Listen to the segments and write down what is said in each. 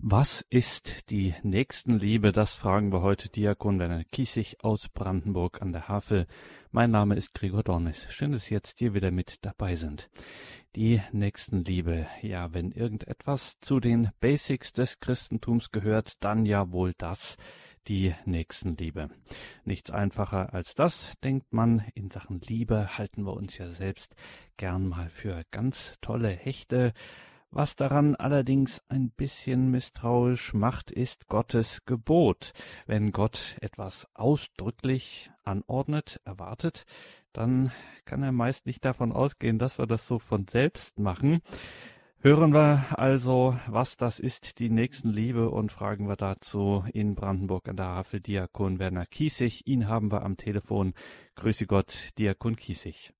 Was ist die Nächstenliebe? Das fragen wir heute Diakon Werner Kiesig aus Brandenburg an der Havel. Mein Name ist Gregor Dornis. Schön, dass Sie jetzt hier wieder mit dabei sind. Die Nächstenliebe. Ja, wenn irgendetwas zu den Basics des Christentums gehört, dann ja wohl das, die Nächstenliebe. Nichts einfacher als das, denkt man. In Sachen Liebe halten wir uns ja selbst gern mal für ganz tolle Hechte. Was daran allerdings ein bisschen misstrauisch macht, ist Gottes Gebot. Wenn Gott etwas ausdrücklich anordnet, erwartet, dann kann er meist nicht davon ausgehen, dass wir das so von selbst machen. Hören wir also, was das ist, die Nächstenliebe, und fragen wir dazu in Brandenburg an der Havel Diakon Werner Kiesig. Ihn haben wir am Telefon. Grüße Gott, Diakon Kiesig.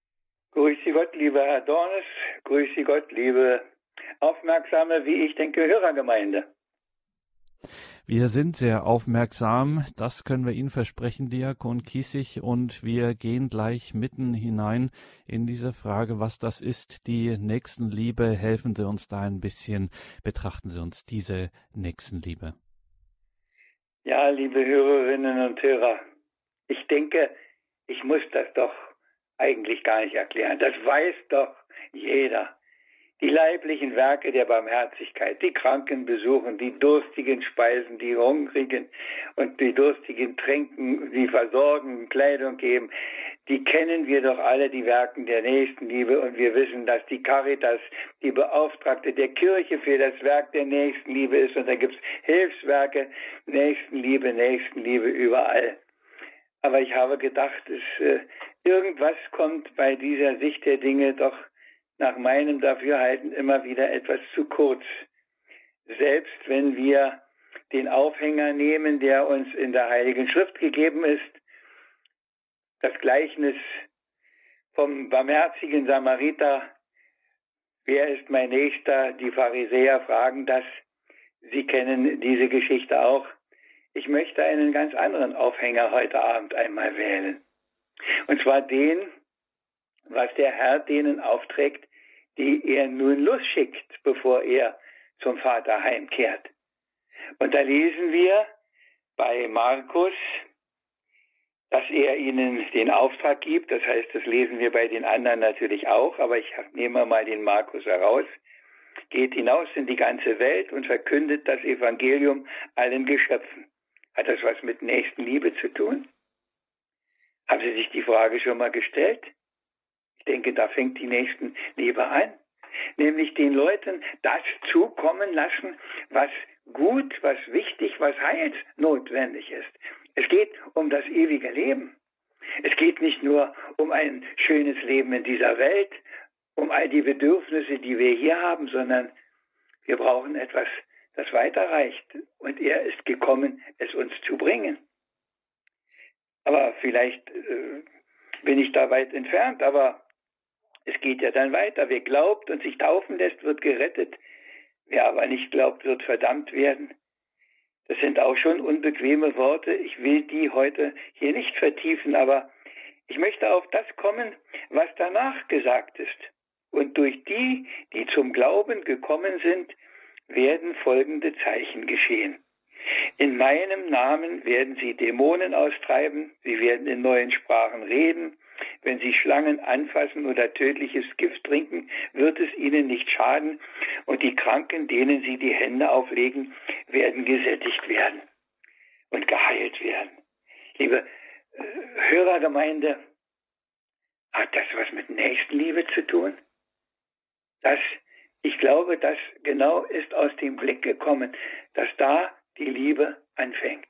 Grüße Gott, lieber Herr Dornes. Grüße Gott, liebe aufmerksame, wie ich denke, Hörergemeinde. Wir sind sehr aufmerksam, das können wir Ihnen versprechen, Diakon Kiesig, und wir gehen gleich mitten hinein in diese Frage, was das ist, die Nächstenliebe. Helfen Sie uns da ein bisschen, betrachten Sie uns diese Nächstenliebe. Ja, liebe Hörerinnen und Hörer, ich denke, ich muss das doch eigentlich gar nicht erklären. Das weiß doch jeder die leiblichen Werke der Barmherzigkeit, die Kranken besuchen, die Durstigen speisen, die Hungrigen und die Durstigen tränken, die versorgen, Kleidung geben, die kennen wir doch alle, die Werken der Nächstenliebe. Und wir wissen, dass die Caritas die Beauftragte der Kirche für das Werk der Nächstenliebe ist. Und da gibt es Hilfswerke, Nächstenliebe, Nächstenliebe überall. Aber ich habe gedacht, es, äh, irgendwas kommt bei dieser Sicht der Dinge doch nach meinem Dafürhalten immer wieder etwas zu kurz. Selbst wenn wir den Aufhänger nehmen, der uns in der Heiligen Schrift gegeben ist, das Gleichnis vom barmherzigen Samariter, wer ist mein Nächster? Die Pharisäer fragen das. Sie kennen diese Geschichte auch. Ich möchte einen ganz anderen Aufhänger heute Abend einmal wählen. Und zwar den, was der Herr denen aufträgt, die er nun losschickt, bevor er zum Vater heimkehrt. Und da lesen wir bei Markus, dass er ihnen den Auftrag gibt. Das heißt, das lesen wir bei den anderen natürlich auch, aber ich nehme mal den Markus heraus. Geht hinaus in die ganze Welt und verkündet das Evangelium allen Geschöpfen. Hat das was mit Nächstenliebe zu tun? Haben Sie sich die Frage schon mal gestellt? Denke, da fängt die Nächstenliebe an. Nämlich den Leuten das zukommen lassen, was gut, was wichtig, was heilsnotwendig ist. Es geht um das ewige Leben. Es geht nicht nur um ein schönes Leben in dieser Welt, um all die Bedürfnisse, die wir hier haben, sondern wir brauchen etwas, das weiterreicht. Und er ist gekommen, es uns zu bringen. Aber vielleicht äh, bin ich da weit entfernt, aber es geht ja dann weiter. Wer glaubt und sich taufen lässt, wird gerettet. Wer aber nicht glaubt, wird verdammt werden. Das sind auch schon unbequeme Worte. Ich will die heute hier nicht vertiefen, aber ich möchte auf das kommen, was danach gesagt ist. Und durch die, die zum Glauben gekommen sind, werden folgende Zeichen geschehen. In meinem Namen werden sie Dämonen austreiben, sie werden in neuen Sprachen reden, wenn sie Schlangen anfassen oder tödliches Gift trinken, wird es ihnen nicht schaden und die Kranken, denen sie die Hände auflegen, werden gesättigt werden und geheilt werden. Liebe äh, Hörergemeinde, hat das was mit Nächstenliebe zu tun? Das, ich glaube, das genau ist aus dem Blick gekommen, dass da die Liebe anfängt.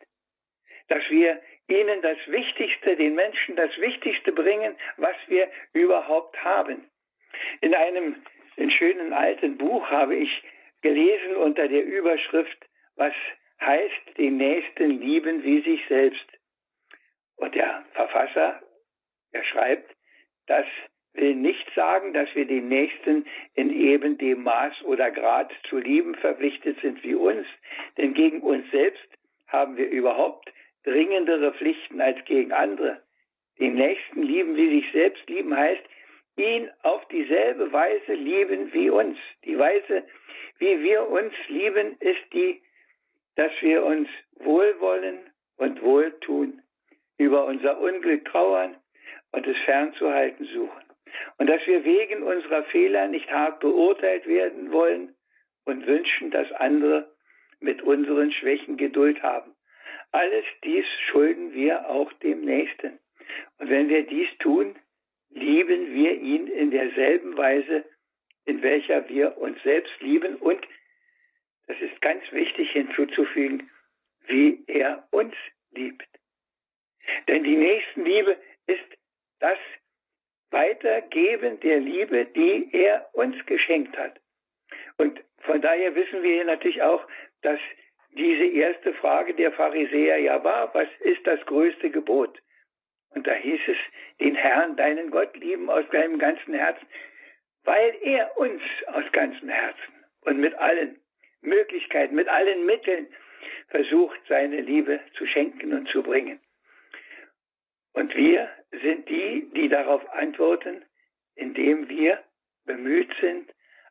Dass wir ihnen das Wichtigste, den Menschen das Wichtigste bringen, was wir überhaupt haben. In einem in schönen alten Buch habe ich gelesen unter der Überschrift, was heißt den Nächsten lieben wie sich selbst. Und der Verfasser, er schreibt, das will nicht sagen, dass wir den Nächsten in eben dem Maß oder Grad zu lieben verpflichtet sind wie uns, denn gegen uns selbst haben wir überhaupt dringendere Pflichten als gegen andere. Den Nächsten lieben wie sich selbst lieben heißt, ihn auf dieselbe Weise lieben wie uns. Die Weise, wie wir uns lieben, ist die dass wir uns wohlwollen und wohltun, über unser Unglück trauern und es fernzuhalten suchen. Und dass wir wegen unserer Fehler nicht hart beurteilt werden wollen und wünschen, dass andere mit unseren Schwächen Geduld haben. Alles dies schulden wir auch dem Nächsten. Und wenn wir dies tun, lieben wir ihn in derselben Weise, in welcher wir uns selbst lieben und, das ist ganz wichtig hinzuzufügen, wie er uns liebt. Denn die Nächstenliebe ist das Weitergeben der Liebe, die er uns geschenkt hat. Und von daher wissen wir natürlich auch, dass diese erste Frage der Pharisäer ja war, was ist das größte Gebot? Und da hieß es, den Herrn, deinen Gott lieben aus deinem ganzen Herzen, weil er uns aus ganzem Herzen und mit allen Möglichkeiten, mit allen Mitteln versucht, seine Liebe zu schenken und zu bringen. Und wir sind die, die darauf antworten, indem wir bemüht sind,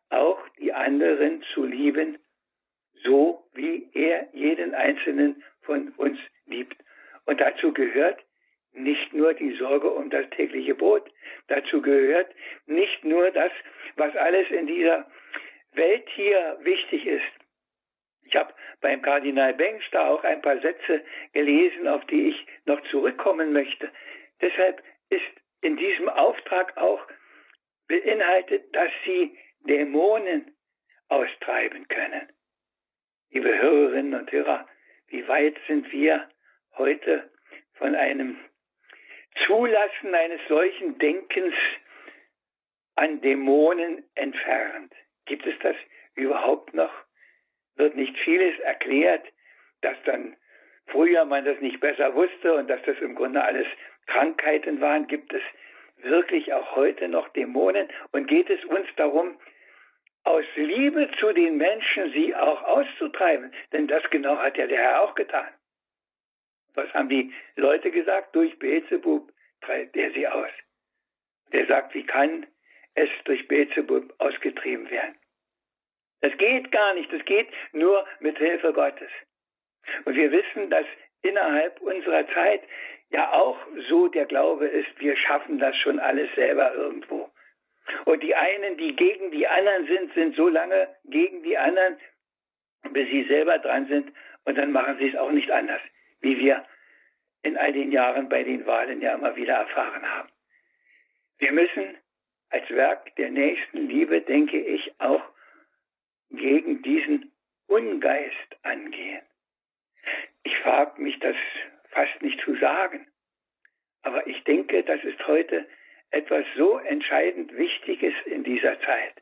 auch die anderen zu lieben, so wie er jeden einzelnen von uns liebt. Und dazu gehört nicht nur die Sorge um das tägliche Brot, dazu gehört nicht nur das, was alles in dieser Welt hier wichtig ist. Ich habe beim Kardinal Bengsch da auch ein paar Sätze gelesen, auf die ich noch zurückkommen möchte. Deshalb ist in diesem Auftrag auch beinhaltet, dass sie Dämonen austreiben können. Liebe Hörerinnen und Hörer, wie weit sind wir heute von einem Zulassen eines solchen Denkens an Dämonen entfernt? Gibt es das überhaupt noch? Wird nicht vieles erklärt, dass dann früher man das nicht besser wusste und dass das im Grunde alles Krankheiten waren? Gibt es wirklich auch heute noch Dämonen? Und geht es uns darum, aus Liebe zu den Menschen sie auch auszutreiben? Denn das genau hat ja der Herr auch getan. Was haben die Leute gesagt? Durch Beelzebub treibt er sie aus. Der sagt, wie kann es durch Beelzebub ausgetrieben werden? Das geht gar nicht. Das geht nur mit Hilfe Gottes. Und wir wissen, dass innerhalb unserer Zeit ja auch so der Glaube ist, wir schaffen das schon alles selber irgendwo. Und die einen, die gegen die anderen sind, sind so lange gegen die anderen, bis sie selber dran sind und dann machen sie es auch nicht anders, wie wir in all den Jahren bei den Wahlen ja immer wieder erfahren haben. Wir müssen als Werk der nächsten Liebe, denke ich, auch gegen diesen Ungeist angehen. Ich wage mich das fast nicht zu sagen. Aber ich denke, das ist heute etwas so entscheidend Wichtiges in dieser Zeit.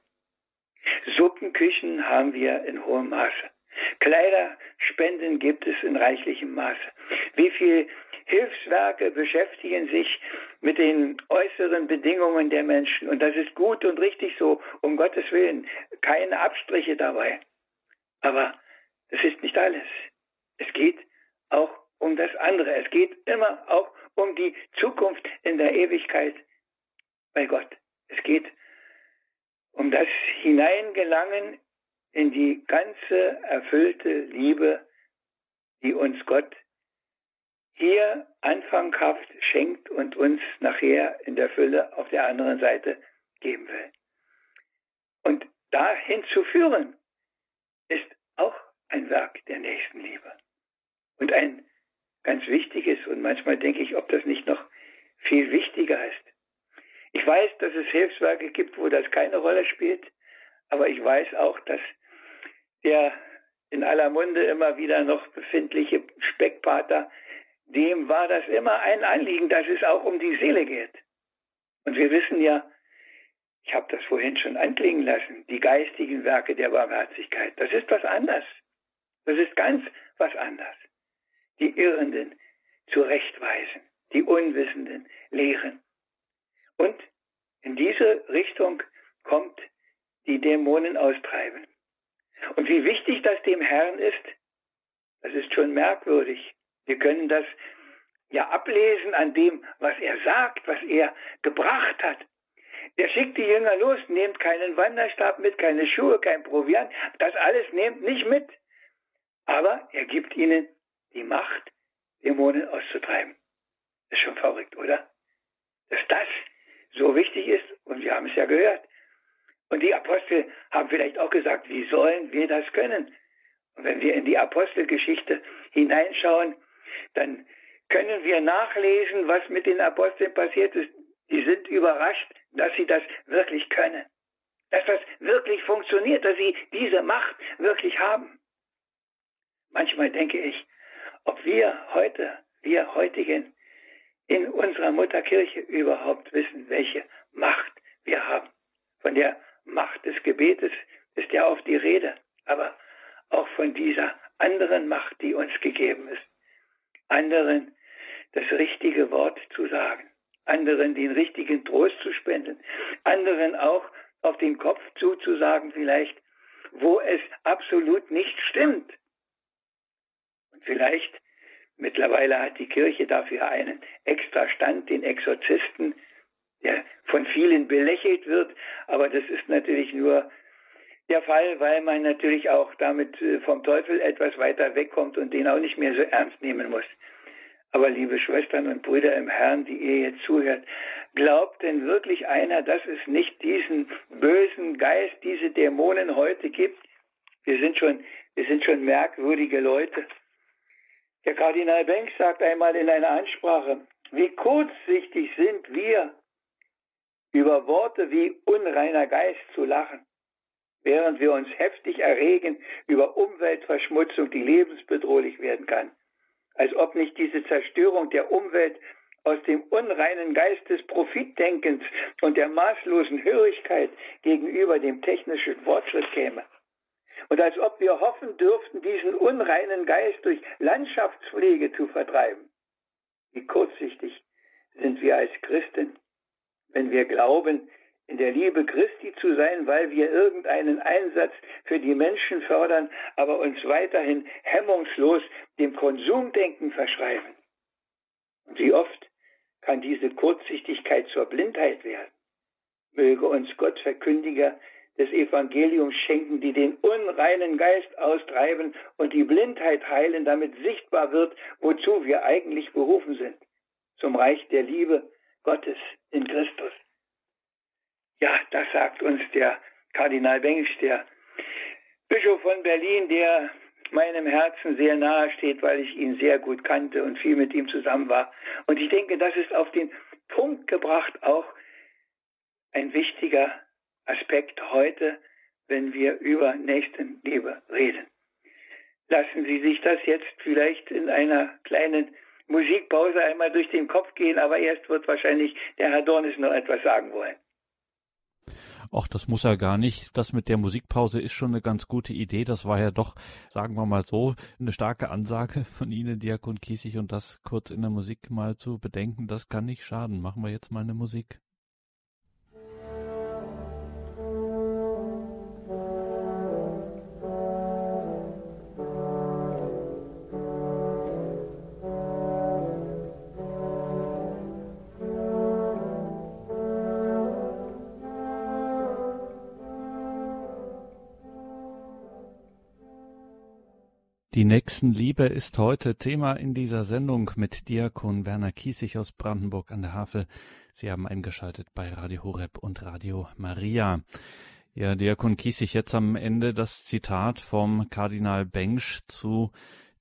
Suppenküchen haben wir in hohem Maße. Kleiderspenden gibt es in reichlichem Maße. Wie viele Hilfswerke beschäftigen sich mit den äußeren Bedingungen der Menschen. Und das ist gut und richtig so, um Gottes Willen. Keine Abstriche dabei. Aber das ist nicht alles. Es geht auch um das andere. Es geht immer auch um die Zukunft in der Ewigkeit bei Gott. Es geht um das Hineingelangen in die ganze erfüllte Liebe, die uns Gott hier anfanghaft schenkt und uns nachher in der Fülle auf der anderen Seite geben will. Und dahin zu führen, ist auch ein Werk der Nächstenliebe. Und ein ganz wichtiges und manchmal denke ich, ob das nicht noch viel wichtiger ist. Ich weiß, dass es Hilfswerke gibt, wo das keine Rolle spielt, aber ich weiß auch, dass der in aller Munde immer wieder noch befindliche Speckpater, dem war das immer ein Anliegen, dass es auch um die Seele geht. Und wir wissen ja, ich habe das vorhin schon anklingen lassen, die geistigen Werke der Barmherzigkeit, das ist was anderes. Das ist ganz was anderes die Irrenden zurechtweisen, die Unwissenden lehren. Und in diese Richtung kommt die Dämonen austreiben. Und wie wichtig das dem Herrn ist, das ist schon merkwürdig. Wir können das ja ablesen an dem, was er sagt, was er gebracht hat. Er schickt die Jünger los, nehmt keinen Wanderstab mit, keine Schuhe, kein Proviant, das alles nehmt nicht mit. Aber er gibt ihnen die Macht, Dämonen auszutreiben. Das ist schon verrückt, oder? Dass das so wichtig ist, und wir haben es ja gehört. Und die Apostel haben vielleicht auch gesagt, wie sollen wir das können? Und wenn wir in die Apostelgeschichte hineinschauen, dann können wir nachlesen, was mit den Aposteln passiert ist. Die sind überrascht, dass sie das wirklich können. Dass das wirklich funktioniert, dass sie diese Macht wirklich haben. Manchmal denke ich, ob wir heute, wir heutigen, in unserer Mutterkirche überhaupt wissen, welche Macht wir haben. Von der Macht des Gebetes ist ja oft die Rede, aber auch von dieser anderen Macht, die uns gegeben ist. Anderen das richtige Wort zu sagen, anderen den richtigen Trost zu spenden, anderen auch auf den Kopf zuzusagen vielleicht, wo es absolut nicht stimmt. Und vielleicht Mittlerweile hat die Kirche dafür einen extra Stand, den Exorzisten, der von vielen belächelt wird. Aber das ist natürlich nur der Fall, weil man natürlich auch damit äh, vom Teufel etwas weiter wegkommt und den auch nicht mehr so ernst nehmen muss. Aber liebe Schwestern und Brüder im Herrn, die ihr jetzt zuhört, glaubt denn wirklich einer, dass es nicht diesen bösen Geist, diese Dämonen heute gibt? Wir sind schon, wir sind schon merkwürdige Leute. Der Kardinal Banks sagt einmal in einer Ansprache, wie kurzsichtig sind wir, über Worte wie unreiner Geist zu lachen, während wir uns heftig erregen über Umweltverschmutzung, die lebensbedrohlich werden kann. Als ob nicht diese Zerstörung der Umwelt aus dem unreinen Geist des Profitdenkens und der maßlosen Hörigkeit gegenüber dem technischen Fortschritt käme. Und als ob wir hoffen dürften, diesen unreinen Geist durch Landschaftspflege zu vertreiben. Wie kurzsichtig sind wir als Christen, wenn wir glauben, in der Liebe Christi zu sein, weil wir irgendeinen Einsatz für die Menschen fördern, aber uns weiterhin hemmungslos dem Konsumdenken verschreiben. Und wie oft kann diese Kurzsichtigkeit zur Blindheit werden? Möge uns Gott Verkündiger des Evangeliums schenken, die den unreinen Geist austreiben und die Blindheit heilen, damit sichtbar wird, wozu wir eigentlich berufen sind. Zum Reich der Liebe Gottes in Christus. Ja, das sagt uns der Kardinal Bengsch, der Bischof von Berlin, der meinem Herzen sehr nahe steht, weil ich ihn sehr gut kannte und viel mit ihm zusammen war. Und ich denke, das ist auf den Punkt gebracht auch ein wichtiger Aspekt heute, wenn wir über Nächstenliebe reden. Lassen Sie sich das jetzt vielleicht in einer kleinen Musikpause einmal durch den Kopf gehen, aber erst wird wahrscheinlich der Herr Dornis noch etwas sagen wollen. Ach, das muss er gar nicht. Das mit der Musikpause ist schon eine ganz gute Idee. Das war ja doch, sagen wir mal so, eine starke Ansage von Ihnen, Diakon Kiesig, und das kurz in der Musik mal zu bedenken, das kann nicht schaden. Machen wir jetzt mal eine Musik. Die Nächstenliebe ist heute Thema in dieser Sendung mit Diakon Werner Kiesig aus Brandenburg an der Havel. Sie haben eingeschaltet bei Radio Horeb und Radio Maria. Ja, Diakon Kiesig, jetzt am Ende das Zitat vom Kardinal Bengsch zu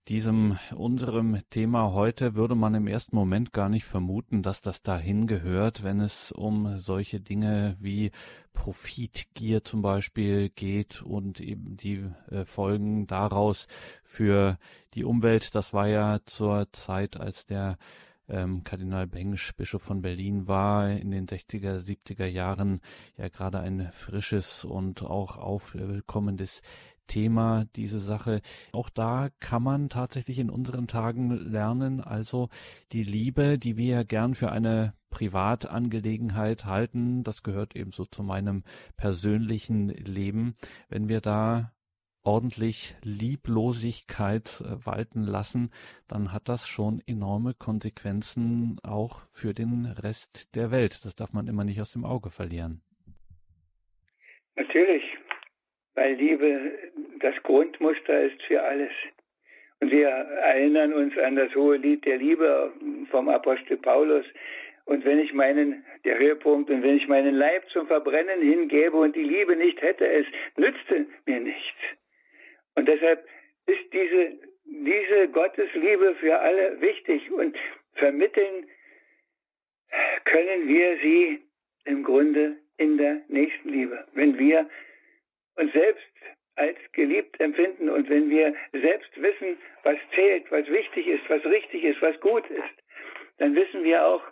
diesem unserem Thema heute würde man im ersten Moment gar nicht vermuten, dass das dahin gehört, wenn es um solche Dinge wie Profitgier zum Beispiel geht und eben die äh, Folgen daraus für die Umwelt. Das war ja zur Zeit, als der ähm, Kardinal Bengsch, Bischof von Berlin, war in den 60er, 70er Jahren ja gerade ein frisches und auch aufkommendes Thema, diese Sache. Auch da kann man tatsächlich in unseren Tagen lernen, also die Liebe, die wir ja gern für eine Privatangelegenheit halten, das gehört ebenso zu meinem persönlichen Leben. Wenn wir da ordentlich Lieblosigkeit äh, walten lassen, dann hat das schon enorme Konsequenzen auch für den Rest der Welt. Das darf man immer nicht aus dem Auge verlieren. Natürlich, weil Liebe das Grundmuster ist für alles. Und wir erinnern uns an das hohe Lied der Liebe vom Apostel Paulus. Und wenn ich meinen, der Höhepunkt, und wenn ich meinen Leib zum Verbrennen hingebe und die Liebe nicht hätte, es nützte mir nichts. Und deshalb ist diese, diese Gottesliebe für alle wichtig und vermitteln können wir sie im Grunde in der Nächstenliebe. Wenn wir uns selbst als geliebt empfinden und wenn wir selbst wissen, was zählt, was wichtig ist, was richtig ist, was gut ist, dann wissen wir auch,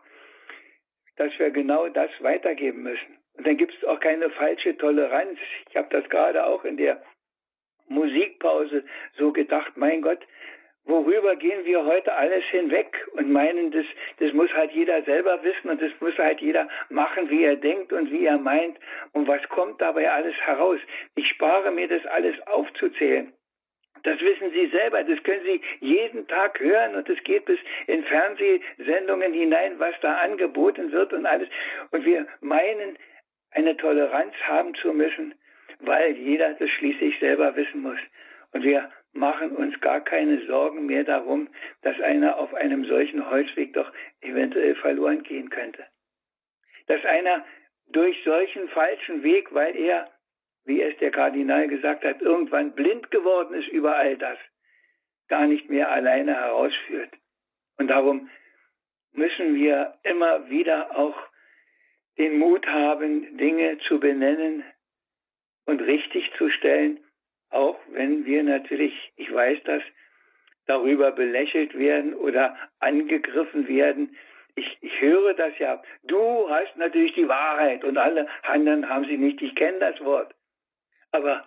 dass wir genau das weitergeben müssen. Und dann gibt es auch keine falsche Toleranz. Ich habe das gerade auch in der Musikpause so gedacht, mein Gott, worüber gehen wir heute alles hinweg und meinen, das, das muss halt jeder selber wissen und das muss halt jeder machen, wie er denkt und wie er meint. Und was kommt dabei alles heraus? Ich spare mir das alles aufzuzählen. Das wissen Sie selber, das können Sie jeden Tag hören und es geht bis in Fernsehsendungen hinein, was da angeboten wird und alles. Und wir meinen, eine Toleranz haben zu müssen, weil jeder das schließlich selber wissen muss. Und wir machen uns gar keine Sorgen mehr darum, dass einer auf einem solchen Holzweg doch eventuell verloren gehen könnte. Dass einer durch solchen falschen Weg, weil er, wie es der Kardinal gesagt hat, irgendwann blind geworden ist über all das, gar nicht mehr alleine herausführt. Und darum müssen wir immer wieder auch den Mut haben, Dinge zu benennen und richtig zu stellen auch wenn wir natürlich, ich weiß das, darüber belächelt werden oder angegriffen werden. Ich, ich höre das ja. Du hast natürlich die Wahrheit und alle anderen haben sie nicht. Ich kenne das Wort. Aber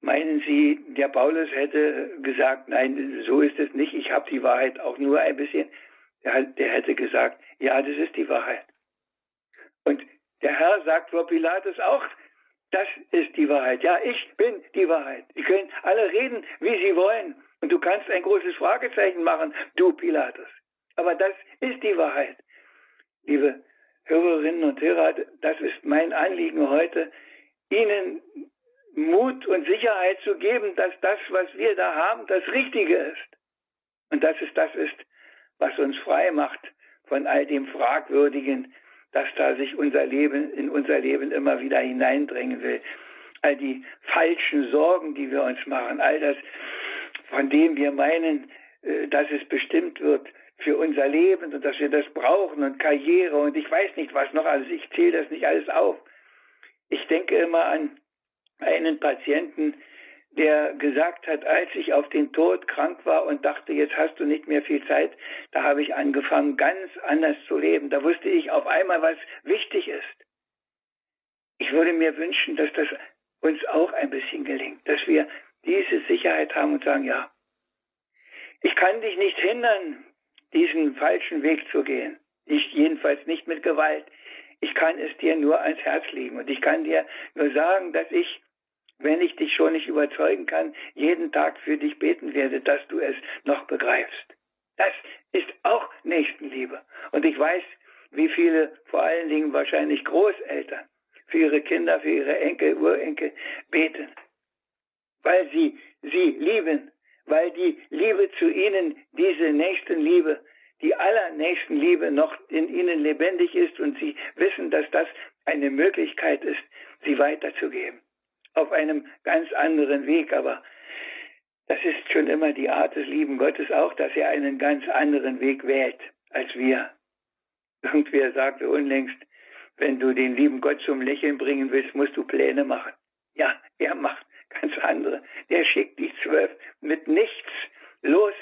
meinen Sie, der Paulus hätte gesagt, nein, so ist es nicht. Ich habe die Wahrheit auch nur ein bisschen. Der, der hätte gesagt, ja, das ist die Wahrheit. Und der Herr sagt vor Pilatus auch, das ist die Wahrheit. Ja, ich bin die Wahrheit. Sie können alle reden, wie sie wollen. Und du kannst ein großes Fragezeichen machen, du Pilatus. Aber das ist die Wahrheit. Liebe Hörerinnen und Hörer, das ist mein Anliegen heute, Ihnen Mut und Sicherheit zu geben, dass das, was wir da haben, das Richtige ist. Und dass es das ist, was uns frei macht von all dem Fragwürdigen, dass da sich unser Leben in unser Leben immer wieder hineindrängen will. All die falschen Sorgen, die wir uns machen, all das, von dem wir meinen, äh, dass es bestimmt wird für unser Leben und dass wir das brauchen und Karriere und ich weiß nicht was noch alles. Ich zähle das nicht alles auf. Ich denke immer an einen Patienten, der gesagt hat, als ich auf den Tod krank war und dachte, jetzt hast du nicht mehr viel Zeit, da habe ich angefangen, ganz anders zu leben. Da wusste ich auf einmal, was wichtig ist. Ich würde mir wünschen, dass das uns auch ein bisschen gelingt, dass wir diese Sicherheit haben und sagen, ja, ich kann dich nicht hindern, diesen falschen Weg zu gehen. Nicht, jedenfalls nicht mit Gewalt. Ich kann es dir nur ans Herz legen und ich kann dir nur sagen, dass ich wenn ich dich schon nicht überzeugen kann, jeden Tag für dich beten werde, dass du es noch begreifst. Das ist auch Nächstenliebe. Und ich weiß, wie viele, vor allen Dingen wahrscheinlich Großeltern, für ihre Kinder, für ihre Enkel, Urenkel beten, weil sie sie lieben, weil die Liebe zu ihnen, diese Nächstenliebe, die allernächsten Liebe noch in ihnen lebendig ist und sie wissen, dass das eine Möglichkeit ist, sie weiterzugeben auf einem ganz anderen Weg. Aber das ist schon immer die Art des lieben Gottes auch, dass er einen ganz anderen Weg wählt als wir. Irgendwer sagte unlängst, wenn du den lieben Gott zum Lächeln bringen willst, musst du Pläne machen. Ja, er macht ganz andere. Der schickt die zwölf mit nichts los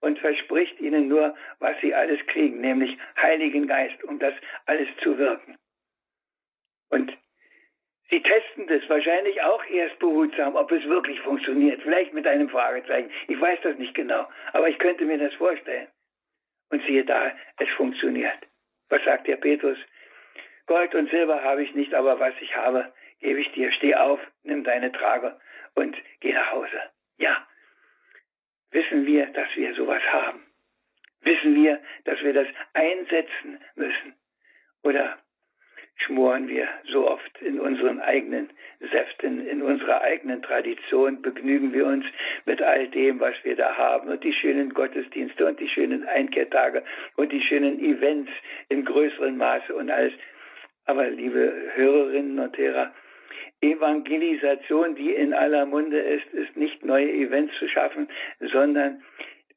und verspricht ihnen nur, was sie alles kriegen, nämlich Heiligen Geist, um das alles zu wirken. Und Sie testen das wahrscheinlich auch erst behutsam, ob es wirklich funktioniert. Vielleicht mit einem Fragezeichen. Ich weiß das nicht genau, aber ich könnte mir das vorstellen. Und siehe da, es funktioniert. Was sagt der Petrus? Gold und Silber habe ich nicht, aber was ich habe, gebe ich dir. Steh auf, nimm deine Trage und geh nach Hause. Ja, wissen wir, dass wir sowas haben. Wissen wir, dass wir das einsetzen müssen. Oder schmoren wir so oft in unseren eigenen Säften, in unserer eigenen Tradition, begnügen wir uns mit all dem, was wir da haben und die schönen Gottesdienste und die schönen Einkehrtage und die schönen Events in größerem Maße und alles. Aber liebe Hörerinnen und Hörer, Evangelisation, die in aller Munde ist, ist nicht neue Events zu schaffen, sondern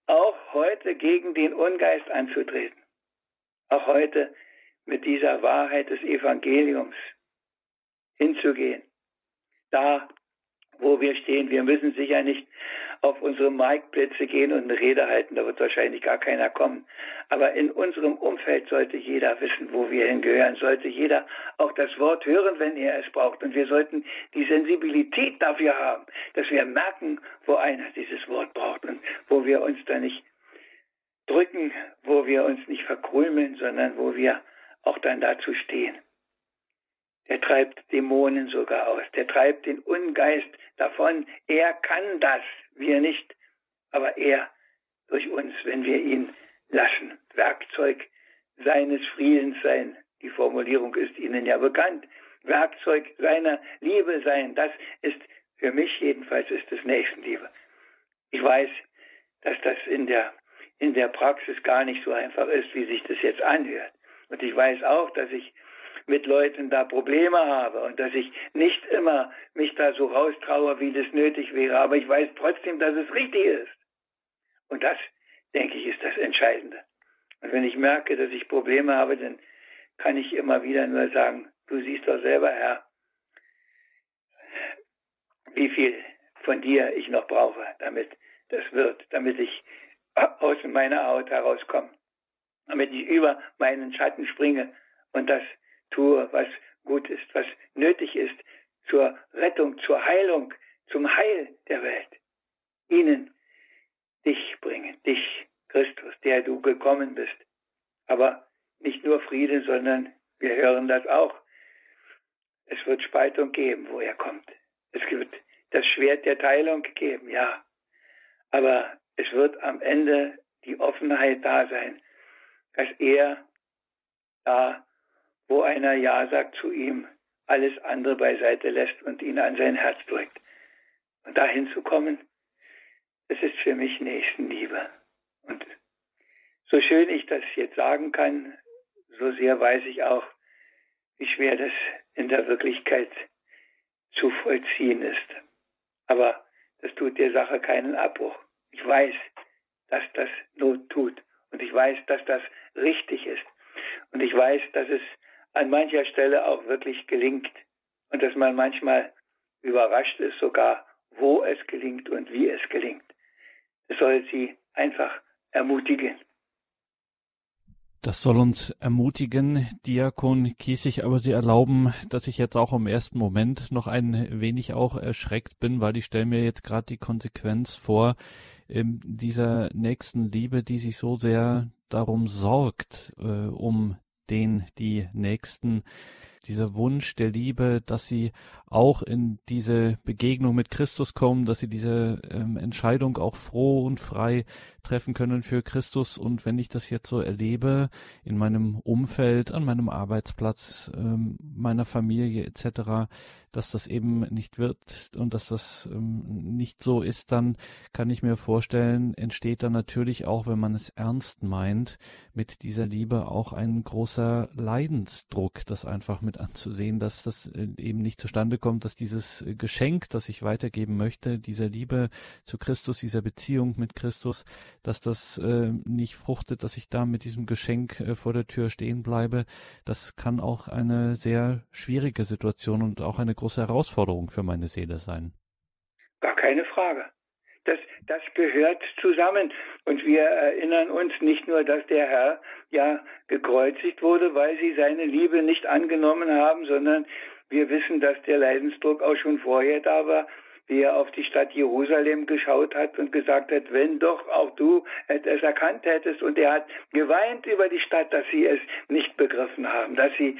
auch heute gegen den Ungeist anzutreten. Auch heute mit dieser Wahrheit des Evangeliums hinzugehen. Da, wo wir stehen, wir müssen sicher nicht auf unsere Marktplätze gehen und eine Rede halten, da wird wahrscheinlich gar keiner kommen. Aber in unserem Umfeld sollte jeder wissen, wo wir hingehören, sollte jeder auch das Wort hören, wenn er es braucht. Und wir sollten die Sensibilität dafür haben, dass wir merken, wo einer dieses Wort braucht und wo wir uns da nicht drücken, wo wir uns nicht verkrümeln, sondern wo wir auch dann dazu stehen. Der treibt Dämonen sogar aus. Der treibt den Ungeist davon. Er kann das, wir nicht. Aber er durch uns, wenn wir ihn lassen. Werkzeug seines Friedens sein. Die Formulierung ist Ihnen ja bekannt. Werkzeug seiner Liebe sein. Das ist für mich jedenfalls ist es Nächstenliebe. Ich weiß, dass das in der, in der Praxis gar nicht so einfach ist, wie sich das jetzt anhört. Und ich weiß auch, dass ich mit Leuten da Probleme habe und dass ich nicht immer mich da so raustraue, wie das nötig wäre. Aber ich weiß trotzdem, dass es richtig ist. Und das, denke ich, ist das Entscheidende. Und wenn ich merke, dass ich Probleme habe, dann kann ich immer wieder nur sagen, du siehst doch selber, Herr, wie viel von dir ich noch brauche, damit das wird, damit ich aus meiner Haut herauskomme damit ich über meinen Schatten springe und das tue, was gut ist, was nötig ist zur Rettung, zur Heilung, zum Heil der Welt. Ihnen dich bringen, dich, Christus, der du gekommen bist. Aber nicht nur Friede, sondern wir hören das auch. Es wird Spaltung geben, wo er kommt. Es wird das Schwert der Teilung geben, ja. Aber es wird am Ende die Offenheit da sein, dass er da, wo einer Ja sagt zu ihm, alles andere beiseite lässt und ihn an sein Herz drückt. Und dahin zu kommen, das ist für mich Nächstenliebe. Und so schön ich das jetzt sagen kann, so sehr weiß ich auch, wie schwer das in der Wirklichkeit zu vollziehen ist. Aber das tut der Sache keinen Abbruch. Ich weiß, dass das Not tut. Und ich weiß, dass das richtig ist. Und ich weiß, dass es an mancher Stelle auch wirklich gelingt. Und dass man manchmal überrascht ist sogar, wo es gelingt und wie es gelingt. Es soll sie einfach ermutigen. Das soll uns ermutigen, Diakon Kiesig, aber Sie erlauben, dass ich jetzt auch im ersten Moment noch ein wenig auch erschreckt bin, weil ich stelle mir jetzt gerade die Konsequenz vor, ähm, dieser nächsten Liebe, die sich so sehr darum sorgt, äh, um den, die Nächsten, dieser Wunsch der Liebe, dass sie auch in diese Begegnung mit Christus kommen, dass sie diese ähm, Entscheidung auch froh und frei treffen können für Christus. Und wenn ich das jetzt so erlebe in meinem Umfeld, an meinem Arbeitsplatz, ähm, meiner Familie etc., dass das eben nicht wird und dass das ähm, nicht so ist, dann kann ich mir vorstellen, entsteht dann natürlich auch, wenn man es ernst meint, mit dieser Liebe auch ein großer Leidensdruck, das einfach mit anzusehen, dass das äh, eben nicht zustande kommt, dass dieses Geschenk, das ich weitergeben möchte, dieser Liebe zu Christus, dieser Beziehung mit Christus, dass das äh, nicht fruchtet, dass ich da mit diesem Geschenk äh, vor der Tür stehen bleibe. Das kann auch eine sehr schwierige Situation und auch eine große große Herausforderung für meine Seele sein. Gar keine Frage. Das, das gehört zusammen. Und wir erinnern uns nicht nur, dass der Herr ja gekreuzigt wurde, weil sie seine Liebe nicht angenommen haben, sondern wir wissen, dass der Leidensdruck auch schon vorher da war, wie er auf die Stadt Jerusalem geschaut hat und gesagt hat, wenn doch auch du es erkannt hättest. Und er hat geweint über die Stadt, dass sie es nicht begriffen haben, dass sie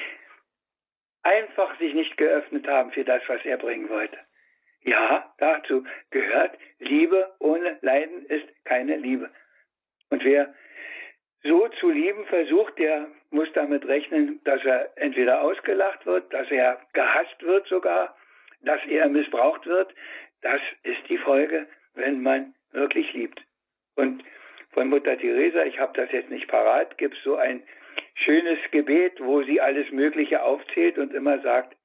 einfach sich nicht geöffnet haben für das, was er bringen wollte. Ja, dazu gehört, Liebe ohne Leiden ist keine Liebe. Und wer so zu lieben versucht, der muss damit rechnen, dass er entweder ausgelacht wird, dass er gehasst wird sogar, dass er missbraucht wird. Das ist die Folge, wenn man wirklich liebt. Und von Mutter Teresa, ich habe das jetzt nicht parat, gibt es so ein schönes Gebet, wo sie alles Mögliche aufzählt und immer sagt,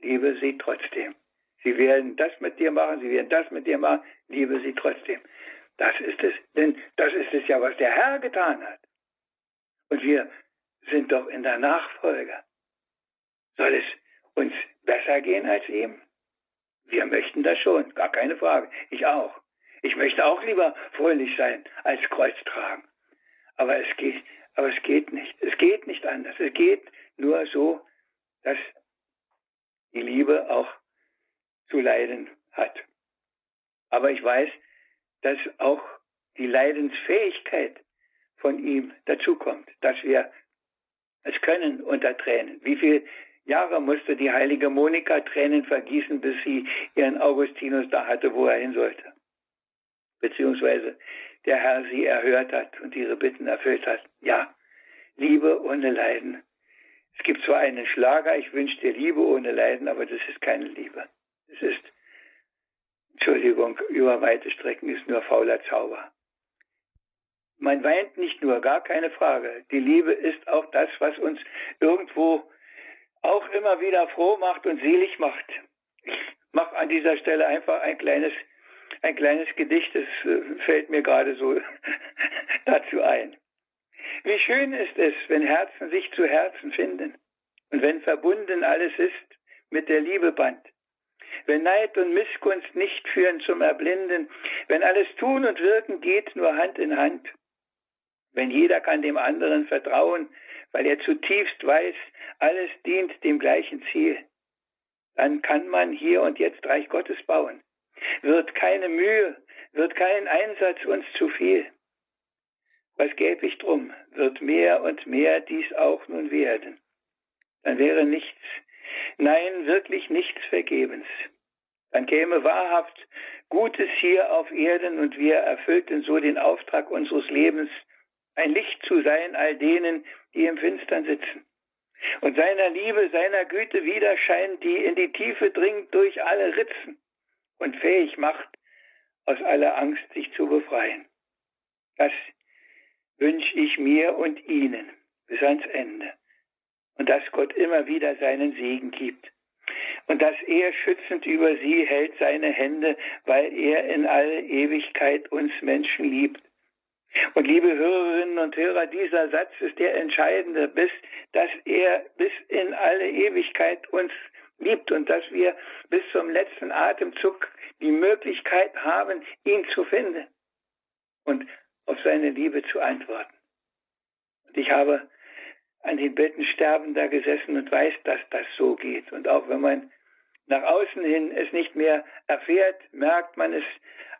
liebe sie trotzdem. Sie werden das mit dir machen, sie werden das mit dir machen, liebe sie trotzdem. Das ist es, denn das ist es ja, was der Herr getan hat. Und wir sind doch in der Nachfolge. Soll es uns besser gehen als ihm? Wir möchten das schon, gar keine Frage. Ich auch. Ich möchte auch lieber fröhlich sein als Kreuz tragen. Aber es geht, aber es geht nicht. Es geht nicht anders. Es geht nur so, dass die Liebe auch zu leiden hat. Aber ich weiß, dass auch die Leidensfähigkeit von ihm dazukommt, dass wir es können unter Tränen. Wie viele Jahre musste die heilige Monika Tränen vergießen, bis sie ihren Augustinus da hatte, wo er hin sollte? Beziehungsweise der Herr sie erhört hat und ihre Bitten erfüllt hat. Ja, Liebe ohne Leiden. Es gibt zwar einen Schlager, ich wünsche dir Liebe ohne Leiden, aber das ist keine Liebe. Es ist, Entschuldigung, über weite Strecken ist nur fauler Zauber. Man weint nicht nur, gar keine Frage. Die Liebe ist auch das, was uns irgendwo auch immer wieder froh macht und selig macht. Ich mache an dieser Stelle einfach ein kleines, ein kleines Gedicht, das äh, fällt mir gerade so dazu ein. Wie schön ist es, wenn Herzen sich zu Herzen finden und wenn verbunden alles ist mit der Liebe Band. Wenn Neid und Missgunst nicht führen zum Erblinden, wenn alles Tun und Wirken geht nur Hand in Hand, wenn jeder kann dem anderen vertrauen, weil er zutiefst weiß, alles dient dem gleichen Ziel, dann kann man hier und jetzt Reich Gottes bauen. Wird keine Mühe, wird kein Einsatz uns zu viel. Was gäbe ich drum, wird mehr und mehr dies auch nun werden. Dann wäre nichts, nein, wirklich nichts vergebens. Dann käme wahrhaft Gutes hier auf Erden und wir erfüllten so den Auftrag unseres Lebens, ein Licht zu sein all denen, die im Finstern sitzen. Und seiner Liebe, seiner Güte widerscheint, die in die Tiefe dringt durch alle Ritzen und fähig macht, aus aller Angst sich zu befreien. Das wünsche ich mir und Ihnen bis ans Ende. Und dass Gott immer wieder seinen Segen gibt. Und dass er schützend über sie hält seine Hände, weil er in alle Ewigkeit uns Menschen liebt und liebe Hörerinnen und Hörer, dieser Satz ist der entscheidende, bis, dass er bis in alle Ewigkeit uns liebt und dass wir bis zum letzten Atemzug die Möglichkeit haben, ihn zu finden und auf seine Liebe zu antworten. Und ich habe an den Betten sterbender gesessen und weiß, dass das so geht. Und auch wenn man nach außen hin es nicht mehr erfährt, merkt man es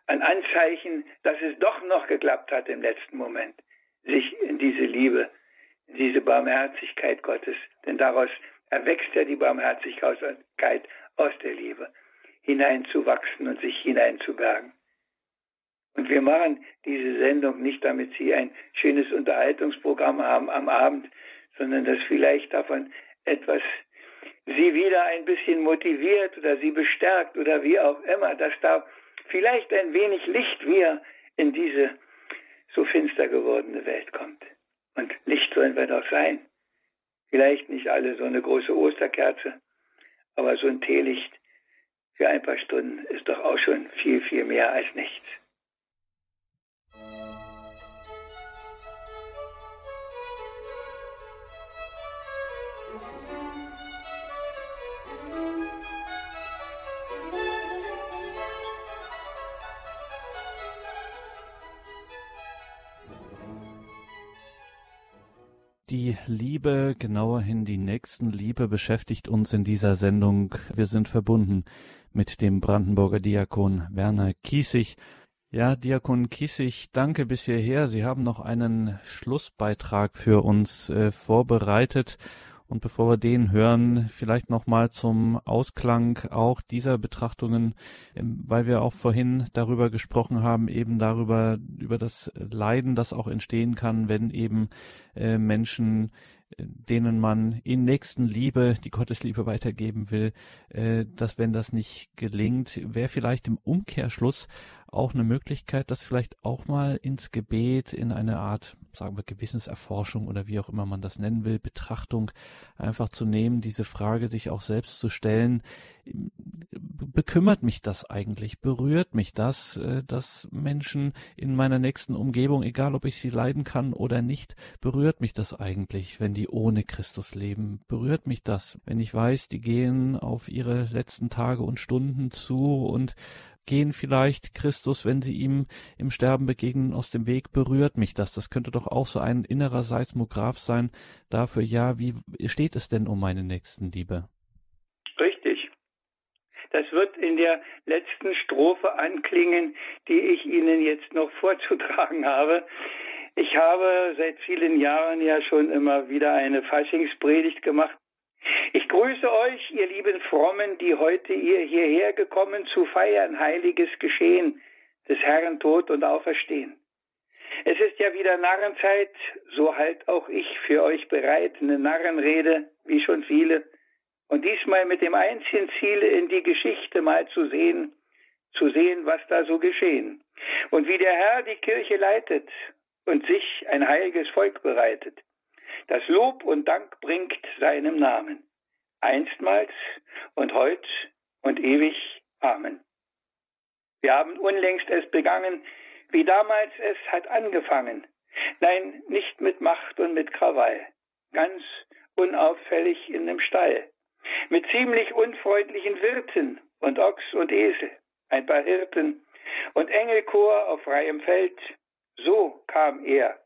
ein Anzeichen, dass es doch noch geklappt hat im letzten Moment, sich in diese Liebe, in diese Barmherzigkeit Gottes, denn daraus erwächst ja die Barmherzigkeit aus der Liebe, hineinzuwachsen und sich hineinzubergen. Und wir machen diese Sendung nicht, damit Sie ein schönes Unterhaltungsprogramm haben am Abend, sondern dass vielleicht davon etwas Sie wieder ein bisschen motiviert oder Sie bestärkt oder wie auch immer, dass da vielleicht ein wenig Licht wieder in diese so finster gewordene Welt kommt. Und Licht sollen wir doch sein. Vielleicht nicht alle so eine große Osterkerze, aber so ein Teelicht für ein paar Stunden ist doch auch schon viel, viel mehr als nichts. Die Liebe, genauerhin die Nächstenliebe, beschäftigt uns in dieser Sendung. Wir sind verbunden mit dem Brandenburger Diakon Werner Kiesig. Ja, Diakon Kiesig, danke bis hierher. Sie haben noch einen Schlussbeitrag für uns äh, vorbereitet. Und bevor wir den hören, vielleicht nochmal zum Ausklang auch dieser Betrachtungen, ähm, weil wir auch vorhin darüber gesprochen haben, eben darüber, über das Leiden, das auch entstehen kann, wenn eben äh, Menschen denen man in Nächstenliebe die Gottesliebe weitergeben will, äh, dass wenn das nicht gelingt, wäre vielleicht im Umkehrschluss auch eine Möglichkeit, das vielleicht auch mal ins Gebet, in eine Art, sagen wir, Gewissenserforschung oder wie auch immer man das nennen will, Betrachtung einfach zu nehmen, diese Frage sich auch selbst zu stellen, bekümmert mich das eigentlich, berührt mich das, äh, dass Menschen in meiner nächsten Umgebung, egal ob ich sie leiden kann oder nicht, berührt mich das eigentlich, wenn die ohne Christus leben, berührt mich das, wenn ich weiß, die gehen auf ihre letzten Tage und Stunden zu und gehen vielleicht Christus, wenn sie ihm im Sterben begegnen, aus dem Weg, berührt mich das. Das könnte doch auch so ein innerer Seismograph sein dafür, ja, wie steht es denn um meine Nächstenliebe? Richtig. Das wird in der letzten Strophe anklingen, die ich Ihnen jetzt noch vorzutragen habe. Ich habe seit vielen Jahren ja schon immer wieder eine Faschingspredigt gemacht ich grüße euch, ihr lieben Frommen, die heute ihr hierher gekommen zu feiern, heiliges Geschehen des Herrn Tod und Auferstehen. Es ist ja wieder Narrenzeit, so halt auch ich für euch bereit, eine Narrenrede, wie schon viele, und diesmal mit dem einzigen Ziel, in die Geschichte mal zu sehen, zu sehen, was da so geschehen, und wie der Herr die Kirche leitet und sich ein heiliges Volk bereitet das Lob und Dank bringt seinem Namen, einstmals und heut und ewig. Amen. Wir haben unlängst es begangen, wie damals es hat angefangen. Nein, nicht mit Macht und mit Krawall, ganz unauffällig in dem Stall, mit ziemlich unfreundlichen Wirten und Ochs und Esel, ein paar Hirten und Engelchor auf freiem Feld. So kam er,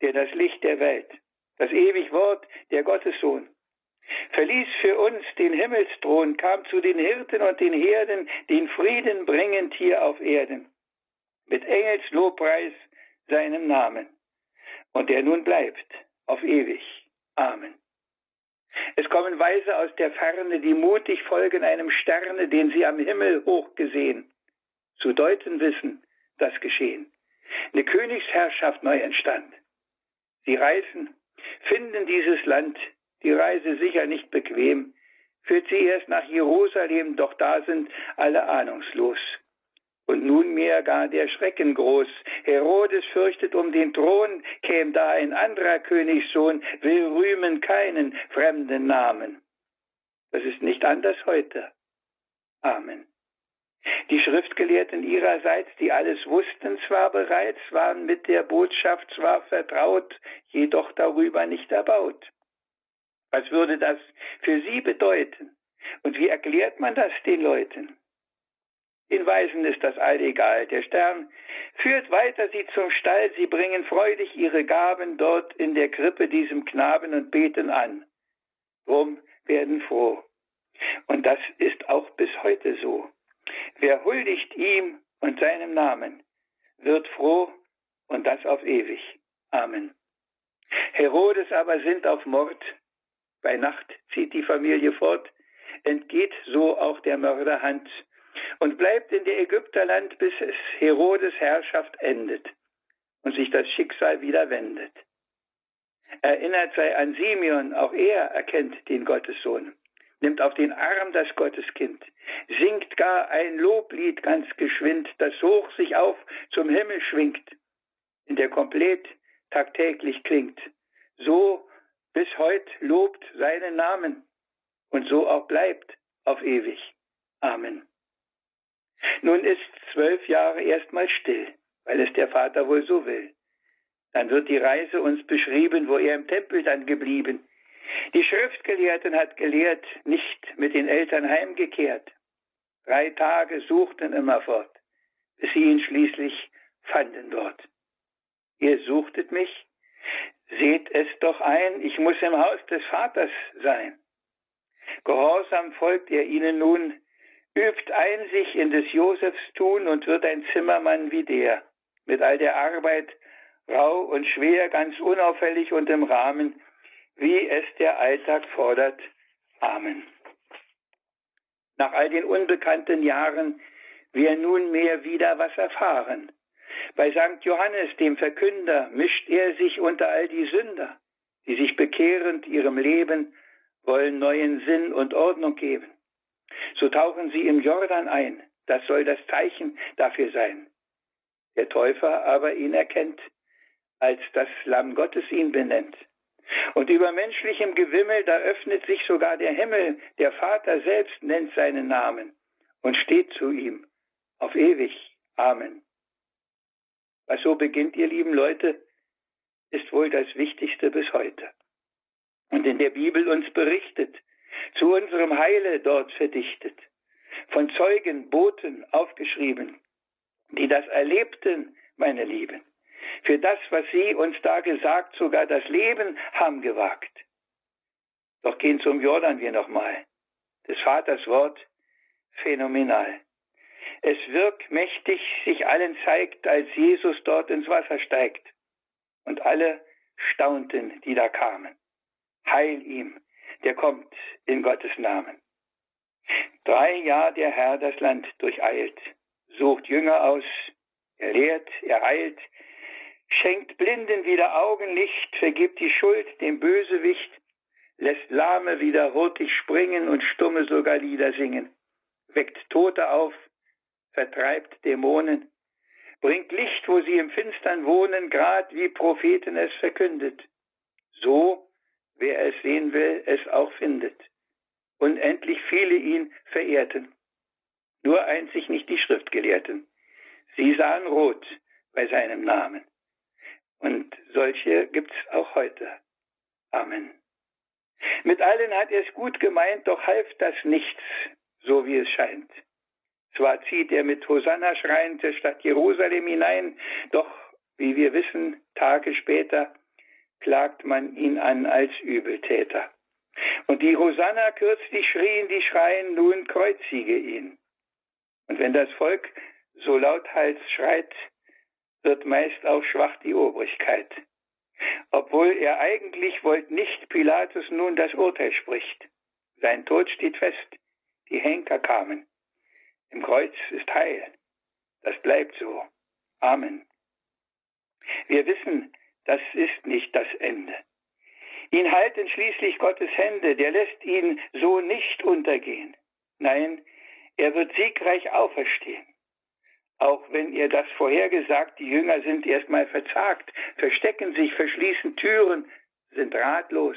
der das Licht der Welt das ewig Wort, der Gottessohn. Verließ für uns den Himmelsthron, kam zu den Hirten und den Herden, den Frieden bringend hier auf Erden. Mit Engelslobpreis seinem Namen. Und der nun bleibt auf ewig. Amen. Es kommen Weise aus der Ferne, die mutig folgen einem Sterne, den sie am Himmel hoch gesehen. Zu deuten wissen, das geschehen. Eine Königsherrschaft neu entstand. Sie reisen finden dieses Land, die Reise sicher nicht bequem, führt sie erst nach Jerusalem, doch da sind alle ahnungslos. Und nunmehr gar der Schrecken groß. Herodes fürchtet um den Thron, käm da ein anderer Königssohn, will rühmen keinen fremden Namen. Das ist nicht anders heute. Amen. Die Schriftgelehrten ihrerseits, die alles wussten zwar bereits, waren mit der Botschaft zwar vertraut, jedoch darüber nicht erbaut. Was würde das für sie bedeuten? Und wie erklärt man das den Leuten? Den Weisen ist das all egal. Der Stern führt weiter sie zum Stall, sie bringen freudig ihre Gaben dort in der Krippe diesem Knaben und beten an. Drum werden froh. Und das ist auch bis heute so. Wer huldigt ihm und seinem Namen, wird froh und das auf ewig. Amen. Herodes aber sinnt auf Mord. Bei Nacht zieht die Familie fort, entgeht so auch der Mörderhand und bleibt in der Ägypterland, bis es Herodes Herrschaft endet und sich das Schicksal wieder wendet. Erinnert sei an Simeon, auch er erkennt den Gottessohn nimmt auf den Arm das Gotteskind, singt gar ein Loblied ganz geschwind, das hoch sich auf zum Himmel schwingt, in der komplett tagtäglich klingt. So bis heut lobt seinen Namen und so auch bleibt auf ewig. Amen. Nun ist zwölf Jahre erstmal still, weil es der Vater wohl so will. Dann wird die Reise uns beschrieben, wo er im Tempel dann geblieben, die Schriftgelehrten hat gelehrt, nicht mit den Eltern heimgekehrt. Drei Tage suchten immerfort, bis sie ihn schließlich fanden dort. Ihr suchtet mich, seht es doch ein, ich muss im Haus des Vaters sein. Gehorsam folgt er ihnen nun, übt ein sich in des Josefs tun und wird ein Zimmermann wie der, mit all der Arbeit, rau und schwer, ganz unauffällig und im Rahmen, wie es der Alltag fordert. Amen. Nach all den unbekannten Jahren wir nunmehr wieder was erfahren. Bei St. Johannes, dem Verkünder, mischt er sich unter all die Sünder, die sich bekehrend ihrem Leben wollen neuen Sinn und Ordnung geben. So tauchen sie im Jordan ein. Das soll das Zeichen dafür sein. Der Täufer aber ihn erkennt, als das Lamm Gottes ihn benennt. Und über menschlichem Gewimmel, da öffnet sich sogar der Himmel, der Vater selbst nennt seinen Namen und steht zu ihm auf ewig. Amen. Was so beginnt, ihr lieben Leute, ist wohl das Wichtigste bis heute. Und in der Bibel uns berichtet, zu unserem Heile dort verdichtet, von Zeugen, Boten aufgeschrieben, die das erlebten, meine Lieben, für das, was sie uns da gesagt, sogar das Leben haben gewagt. Doch gehen zum Jordan wir nochmal. Des Vaters Wort phänomenal. Es wirkt mächtig, sich allen zeigt, als Jesus dort ins Wasser steigt. Und alle staunten, die da kamen. Heil ihm, der kommt in Gottes Namen. Drei Jahr der Herr das Land durcheilt, sucht Jünger aus, er lehrt, er heilt, schenkt Blinden wieder Augenlicht, vergibt die Schuld dem Bösewicht, lässt Lahme wieder hurtig springen und Stumme sogar Lieder singen, weckt Tote auf, vertreibt Dämonen, bringt Licht, wo sie im Finstern wohnen, grad wie Propheten es verkündet. So, wer es sehen will, es auch findet. Unendlich viele ihn verehrten. Nur einzig nicht die Schriftgelehrten. Sie sahen rot bei seinem Namen. Und solche gibt's auch heute. Amen. Mit allen hat er es gut gemeint, doch half das nichts, so wie es scheint. Zwar zieht er mit Hosanna schreiend der Stadt Jerusalem hinein, doch, wie wir wissen, Tage später klagt man ihn an als Übeltäter. Und die Hosanna kürzlich schrien, die schreien, nun kreuzige ihn. Und wenn das Volk so lauthals schreit, wird meist auch schwach die Obrigkeit. Obwohl er eigentlich wollt nicht Pilatus nun das Urteil spricht. Sein Tod steht fest, die Henker kamen. Im Kreuz ist Heil. Das bleibt so. Amen. Wir wissen, das ist nicht das Ende. Ihn halten schließlich Gottes Hände, der lässt ihn so nicht untergehen. Nein, er wird siegreich auferstehen. Auch wenn ihr das vorhergesagt, die Jünger sind erstmal verzagt, verstecken sich, verschließen Türen, sind ratlos,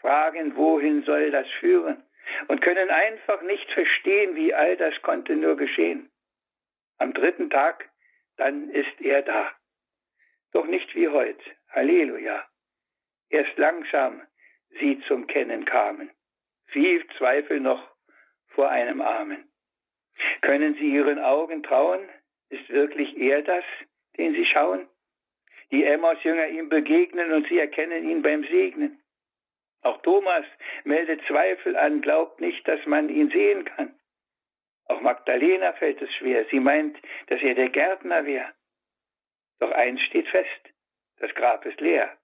fragen, wohin soll das führen? und können einfach nicht verstehen, wie all das konnte nur geschehen. Am dritten Tag, dann ist er da. Doch nicht wie heute. Halleluja. Erst langsam sie zum Kennen kamen. Viel Zweifel noch vor einem Armen. Können sie ihren Augen trauen? Ist wirklich er das, den sie schauen? Die Emmaus-Jünger ihm begegnen und sie erkennen ihn beim Segnen. Auch Thomas meldet Zweifel an, glaubt nicht, dass man ihn sehen kann. Auch Magdalena fällt es schwer. Sie meint, dass er der Gärtner wäre. Doch eins steht fest, das Grab ist leer.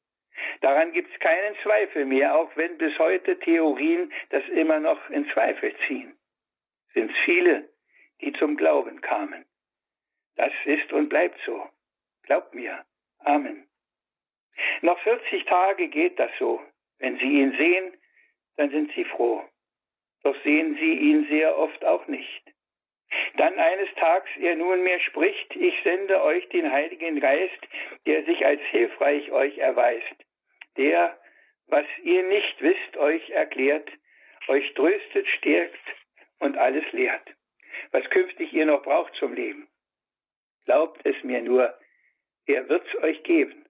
Daran gibt es keinen Zweifel mehr, auch wenn bis heute Theorien das immer noch in Zweifel ziehen. Sind viele, die zum Glauben kamen. Das ist und bleibt so. Glaubt mir. Amen. Noch 40 Tage geht das so. Wenn Sie ihn sehen, dann sind Sie froh. Doch sehen Sie ihn sehr oft auch nicht. Dann eines Tages er nunmehr spricht, ich sende euch den Heiligen Geist, der sich als hilfreich euch erweist, der, was ihr nicht wisst, euch erklärt, euch tröstet, stärkt und alles lehrt, was künftig ihr noch braucht zum Leben. Glaubt es mir nur, er wird's euch geben.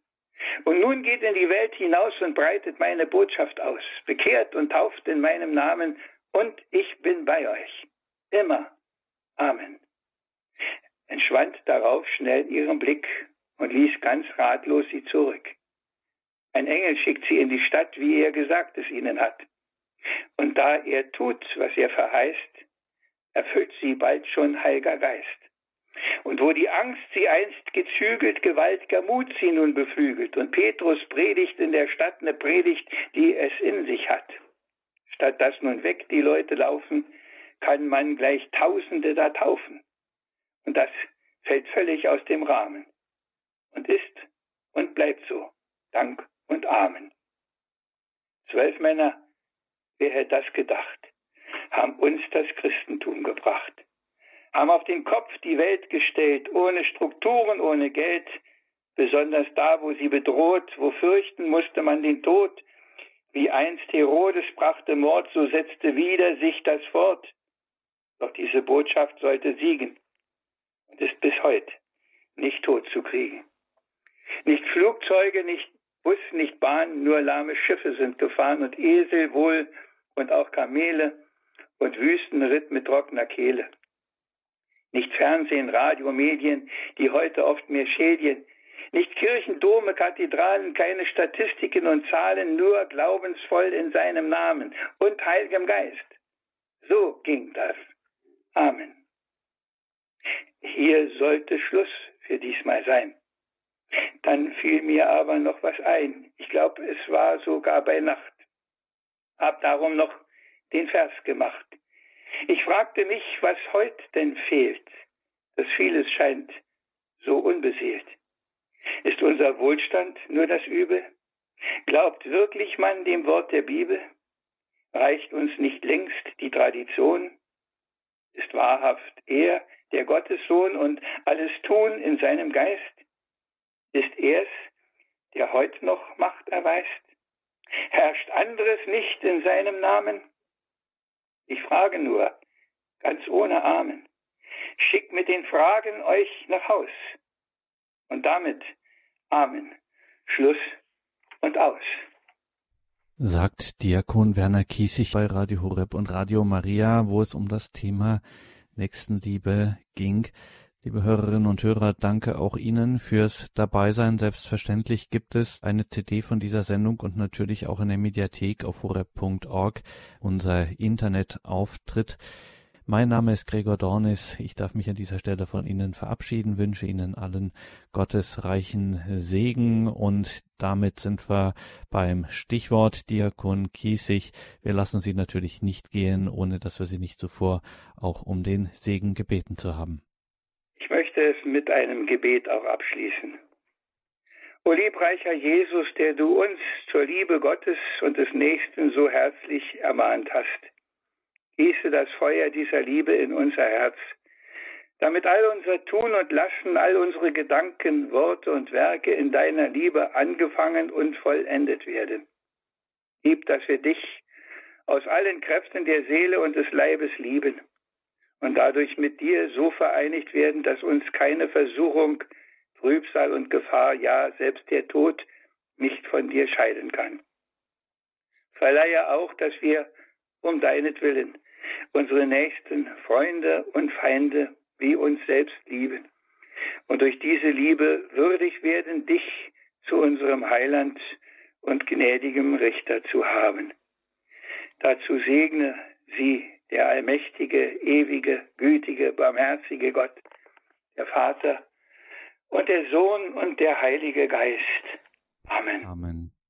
Und nun geht in die Welt hinaus und breitet meine Botschaft aus, bekehrt und tauft in meinem Namen, und ich bin bei euch. Immer. Amen. Entschwand darauf schnell ihren Blick und ließ ganz ratlos sie zurück. Ein Engel schickt sie in die Stadt, wie er gesagt es ihnen hat. Und da er tut, was er verheißt, erfüllt sie bald schon Heiliger Geist. Und wo die Angst sie einst gezügelt, gewaltiger Mut sie nun beflügelt. Und Petrus predigt in der Stadt eine Predigt, die es in sich hat. Statt dass nun weg die Leute laufen, kann man gleich Tausende da taufen. Und das fällt völlig aus dem Rahmen. Und ist und bleibt so. Dank und Amen. Zwölf Männer, wer hätte das gedacht, haben uns das Christentum gebracht haben auf den Kopf die Welt gestellt, ohne Strukturen, ohne Geld, besonders da, wo sie bedroht, wo fürchten musste man den Tod. Wie einst Herodes brachte Mord, so setzte wieder sich das fort. Doch diese Botschaft sollte siegen und ist bis heute nicht tot zu kriegen. Nicht Flugzeuge, nicht Bus, nicht Bahn, nur lahme Schiffe sind gefahren und Esel wohl und auch Kamele und Wüstenritt mit trockener Kehle. Nicht Fernsehen, Radio, Medien, die heute oft mehr schädigen. Nicht Kirchen, Dome, Kathedralen, keine Statistiken und Zahlen, nur glaubensvoll in seinem Namen und Heiligem Geist. So ging das. Amen. Hier sollte Schluss für diesmal sein. Dann fiel mir aber noch was ein. Ich glaube, es war sogar bei Nacht. Hab darum noch den Vers gemacht. Ich fragte mich, was heute denn fehlt, dass vieles scheint so unbeseelt. Ist unser Wohlstand nur das Übel? Glaubt wirklich man dem Wort der Bibel? Reicht uns nicht längst die Tradition? Ist wahrhaft er der Gottessohn und alles tun in seinem Geist? Ist er's, der heute noch Macht erweist? Herrscht anderes nicht in seinem Namen? Ich frage nur, ganz ohne Amen. Schickt mit den Fragen euch nach Haus. Und damit Amen. Schluss und aus. Sagt Diakon Werner Kiesig bei Radio Horeb und Radio Maria, wo es um das Thema Nächstenliebe ging. Liebe Hörerinnen und Hörer, danke auch Ihnen fürs Dabeisein. Selbstverständlich gibt es eine CD von dieser Sendung und natürlich auch in der Mediathek auf horeb.org unser Internetauftritt. Mein Name ist Gregor Dornis. Ich darf mich an dieser Stelle von Ihnen verabschieden, wünsche Ihnen allen gottesreichen Segen und damit sind wir beim Stichwort Diakon Kiesig. Wir lassen Sie natürlich nicht gehen, ohne dass wir Sie nicht zuvor auch um den Segen gebeten zu haben. Ich möchte es mit einem Gebet auch abschließen. O liebreicher Jesus, der du uns zur Liebe Gottes und des Nächsten so herzlich ermahnt hast, gieße das Feuer dieser Liebe in unser Herz, damit all unser Tun und Lassen, all unsere Gedanken, Worte und Werke in deiner Liebe angefangen und vollendet werden. Gib, dass wir dich aus allen Kräften der Seele und des Leibes lieben und dadurch mit dir so vereinigt werden, dass uns keine Versuchung, Trübsal und Gefahr, ja selbst der Tod nicht von dir scheiden kann. Verleihe auch, dass wir um deinetwillen unsere nächsten Freunde und Feinde wie uns selbst lieben und durch diese Liebe würdig werden, dich zu unserem Heiland und gnädigem Richter zu haben. Dazu segne sie der allmächtige, ewige, gütige, barmherzige Gott, der Vater und der Sohn und der Heilige Geist. Amen. Amen.